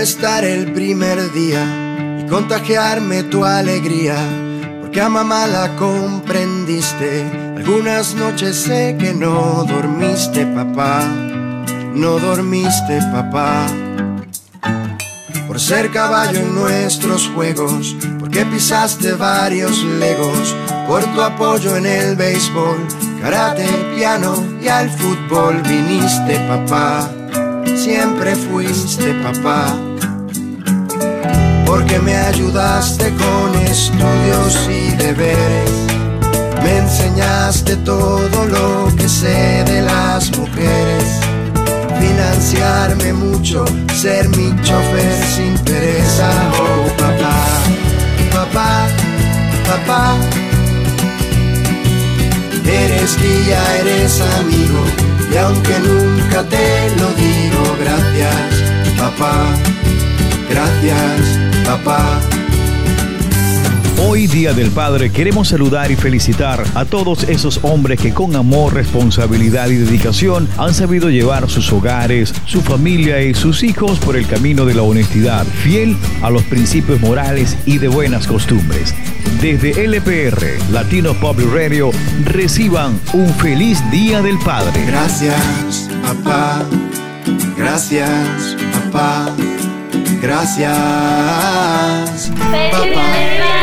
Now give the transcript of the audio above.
estar el primer día y contagiarme tu alegría, porque a mamá la comprendiste. Algunas noches sé que no dormiste, papá, no dormiste, papá. Por ser caballo en nuestros juegos, porque pisaste varios legos, por tu apoyo en el béisbol, karate, piano y al fútbol viniste, papá siempre fuiste papá. Porque me ayudaste con estudios y deberes. Me enseñaste todo lo que sé de las mujeres. Financiarme mucho, ser mi chofer sin pereza. Oh papá, papá, papá. Eres guía, eres amigo y aunque nunca te lo gracias, papá. Hoy, Día del Padre, queremos saludar y felicitar a todos esos hombres que con amor, responsabilidad y dedicación han sabido llevar sus hogares, su familia y sus hijos por el camino de la honestidad, fiel a los principios morales y de buenas costumbres. Desde LPR, Latino Public Radio, reciban un feliz Día del Padre. Gracias, papá. Gracias, papá. Gracias, papá.